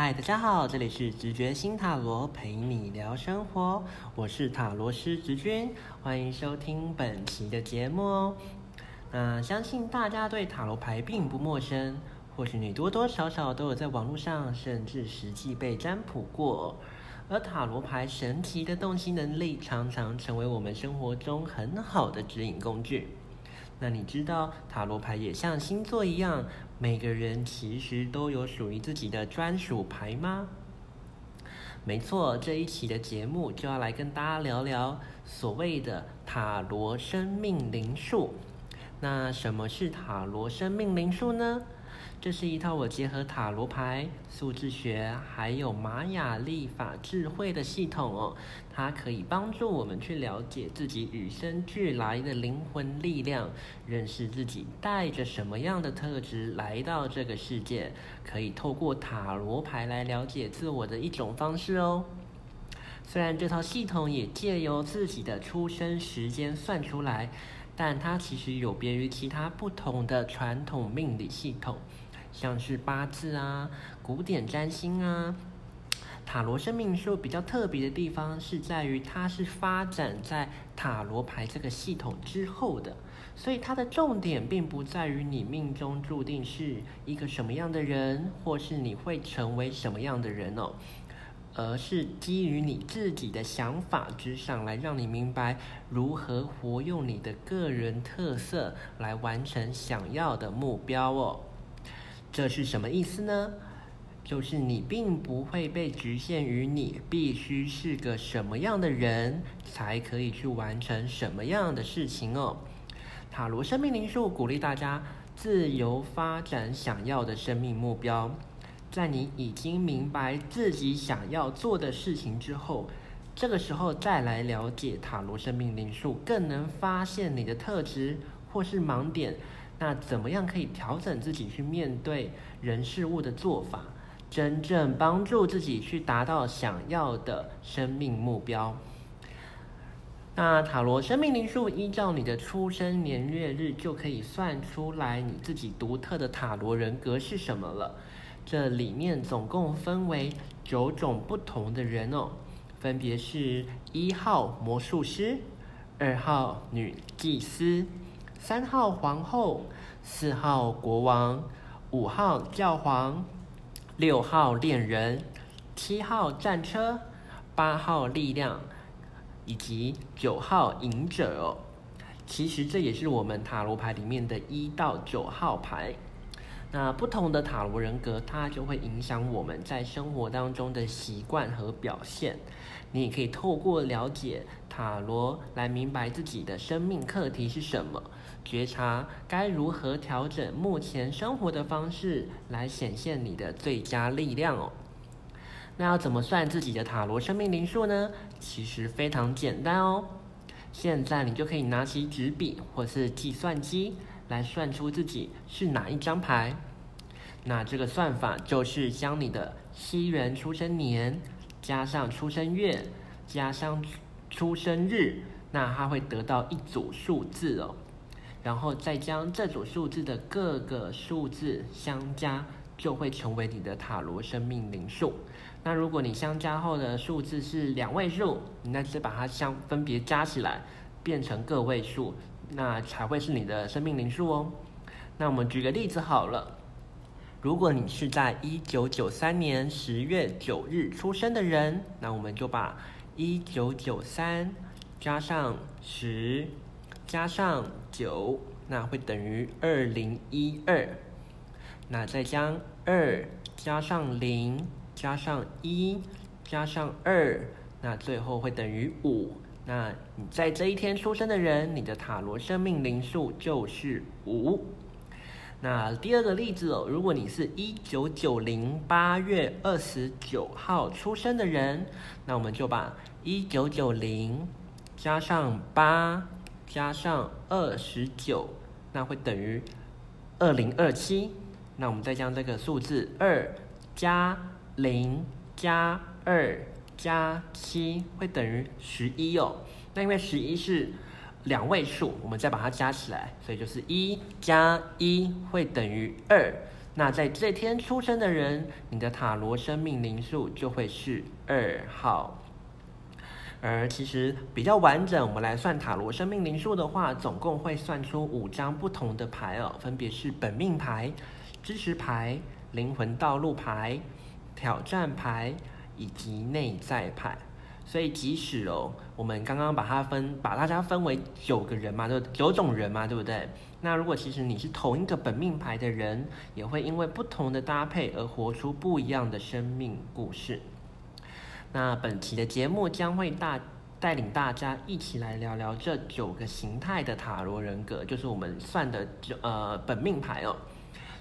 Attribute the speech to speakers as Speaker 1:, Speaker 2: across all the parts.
Speaker 1: 嗨，大家好，这里是直觉新塔罗陪你聊生活，我是塔罗师直君，欢迎收听本期的节目哦。那相信大家对塔罗牌并不陌生，或许你多多少少都有在网络上甚至实际被占卜过。而塔罗牌神奇的洞悉能力，常常成为我们生活中很好的指引工具。那你知道塔罗牌也像星座一样，每个人其实都有属于自己的专属牌吗？没错，这一期的节目就要来跟大家聊聊所谓的塔罗生命灵数。那什么是塔罗生命灵数呢？这是一套我结合塔罗牌、数字学还有玛雅历法智慧的系统哦，它可以帮助我们去了解自己与生俱来的灵魂力量，认识自己带着什么样的特质来到这个世界，可以透过塔罗牌来了解自我的一种方式哦。虽然这套系统也借由自己的出生时间算出来，但它其实有别于其他不同的传统命理系统。像是八字啊、古典占星啊、塔罗生命数比较特别的地方是在于，它是发展在塔罗牌这个系统之后的，所以它的重点并不在于你命中注定是一个什么样的人，或是你会成为什么样的人哦，而是基于你自己的想法之上来让你明白如何活用你的个人特色来完成想要的目标哦。这是什么意思呢？就是你并不会被局限于你必须是个什么样的人才可以去完成什么样的事情哦。塔罗生命灵数鼓励大家自由发展想要的生命目标，在你已经明白自己想要做的事情之后，这个时候再来了解塔罗生命灵数，更能发现你的特质或是盲点。那怎么样可以调整自己去面对人事物的做法，真正帮助自己去达到想要的生命目标？那塔罗生命灵数依照你的出生年月日就可以算出来你自己独特的塔罗人格是什么了。这里面总共分为九种不同的人哦，分别是一号魔术师，二号女祭司。三号皇后，四号国王，五号教皇，六号恋人，七号战车，八号力量，以及九号隐者哦。其实这也是我们塔罗牌里面的一到九号牌。那不同的塔罗人格，它就会影响我们在生活当中的习惯和表现。你也可以透过了解塔罗来明白自己的生命课题是什么，觉察该如何调整目前生活的方式，来显现你的最佳力量哦。那要怎么算自己的塔罗生命灵数呢？其实非常简单哦。现在你就可以拿起纸笔或是计算机来算出自己是哪一张牌。那这个算法就是将你的西元出生年。加上出生月，加上出生日，那它会得到一组数字哦。然后再将这组数字的各个数字相加，就会成为你的塔罗生命灵数。那如果你相加后的数字是两位数，你那是把它相分别加起来，变成个位数，那才会是你的生命灵数哦。那我们举个例子好了。如果你是在一九九三年十月九日出生的人，那我们就把一九九三加上十加上九，那会等于二零一二。那再将二加上零加上一加上二，那最后会等于五。那你在这一天出生的人，你的塔罗生命灵数就是五。那第二个例子哦，如果你是一九九零八月二十九号出生的人，那我们就把一九九零加上八加上二十九，那会等于二零二七。那我们再将这个数字二加零加二加七会等于十一哦。那因为十一是。两位数，我们再把它加起来，所以就是一加一会等于二。那在这天出生的人，你的塔罗生命灵数就会是二号。而其实比较完整，我们来算塔罗生命灵数的话，总共会算出五张不同的牌哦，分别是本命牌、知识牌、灵魂道路牌、挑战牌以及内在牌。所以即使哦，我们刚刚把它分，把大家分为九个人嘛，就九种人嘛，对不对？那如果其实你是同一个本命牌的人，也会因为不同的搭配而活出不一样的生命故事。那本期的节目将会大带领大家一起来聊聊这九个形态的塔罗人格，就是我们算的九呃本命牌哦。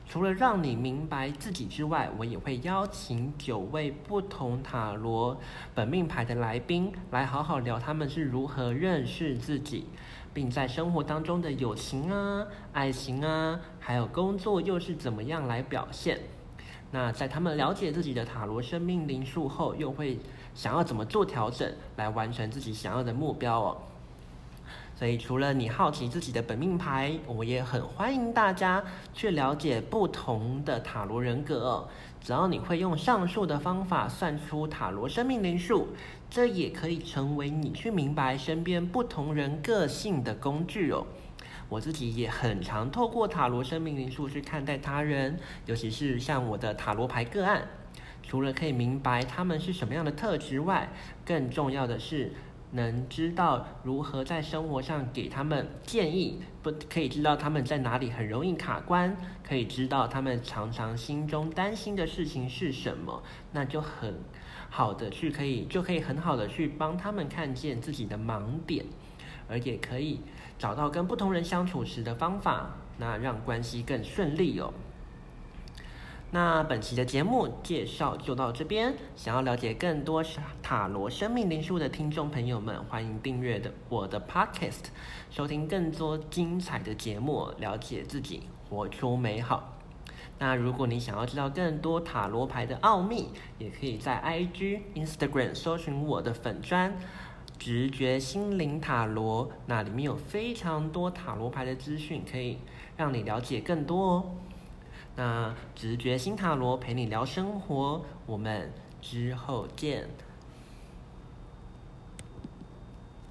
Speaker 1: 除了让你明白自己之外，我也会邀请九位不同塔罗本命牌的来宾来好好聊他们是如何认识自己，并在生活当中的友情啊、爱情啊，还有工作又是怎么样来表现。那在他们了解自己的塔罗生命灵数后，又会想要怎么做调整来完成自己想要的目标哦？所以除了你好奇自己的本命牌，我也很欢迎大家去了解不同的塔罗人格。只要你会用上述的方法算出塔罗生命灵数，这也可以成为你去明白身边不同人个性的工具哦。我自己也很常透过塔罗生命灵数去看待他人，尤其是像我的塔罗牌个案，除了可以明白他们是什么样的特质外，更重要的是能知道如何在生活上给他们建议，不可以知道他们在哪里很容易卡关，可以知道他们常常心中担心的事情是什么，那就很好的去可以就可以很好的去帮他们看见自己的盲点，而也可以。找到跟不同人相处时的方法，那让关系更顺利哦。那本期的节目介绍就到这边。想要了解更多塔罗生命灵数的听众朋友们，欢迎订阅的我的 Podcast，收听更多精彩的节目，了解自己，活出美好。那如果你想要知道更多塔罗牌的奥秘，也可以在 IG、Instagram 搜寻我的粉砖。直觉心灵塔罗，那里面有非常多塔罗牌的资讯，可以让你了解更多哦。那直觉新塔罗陪你聊生活，我们之后见。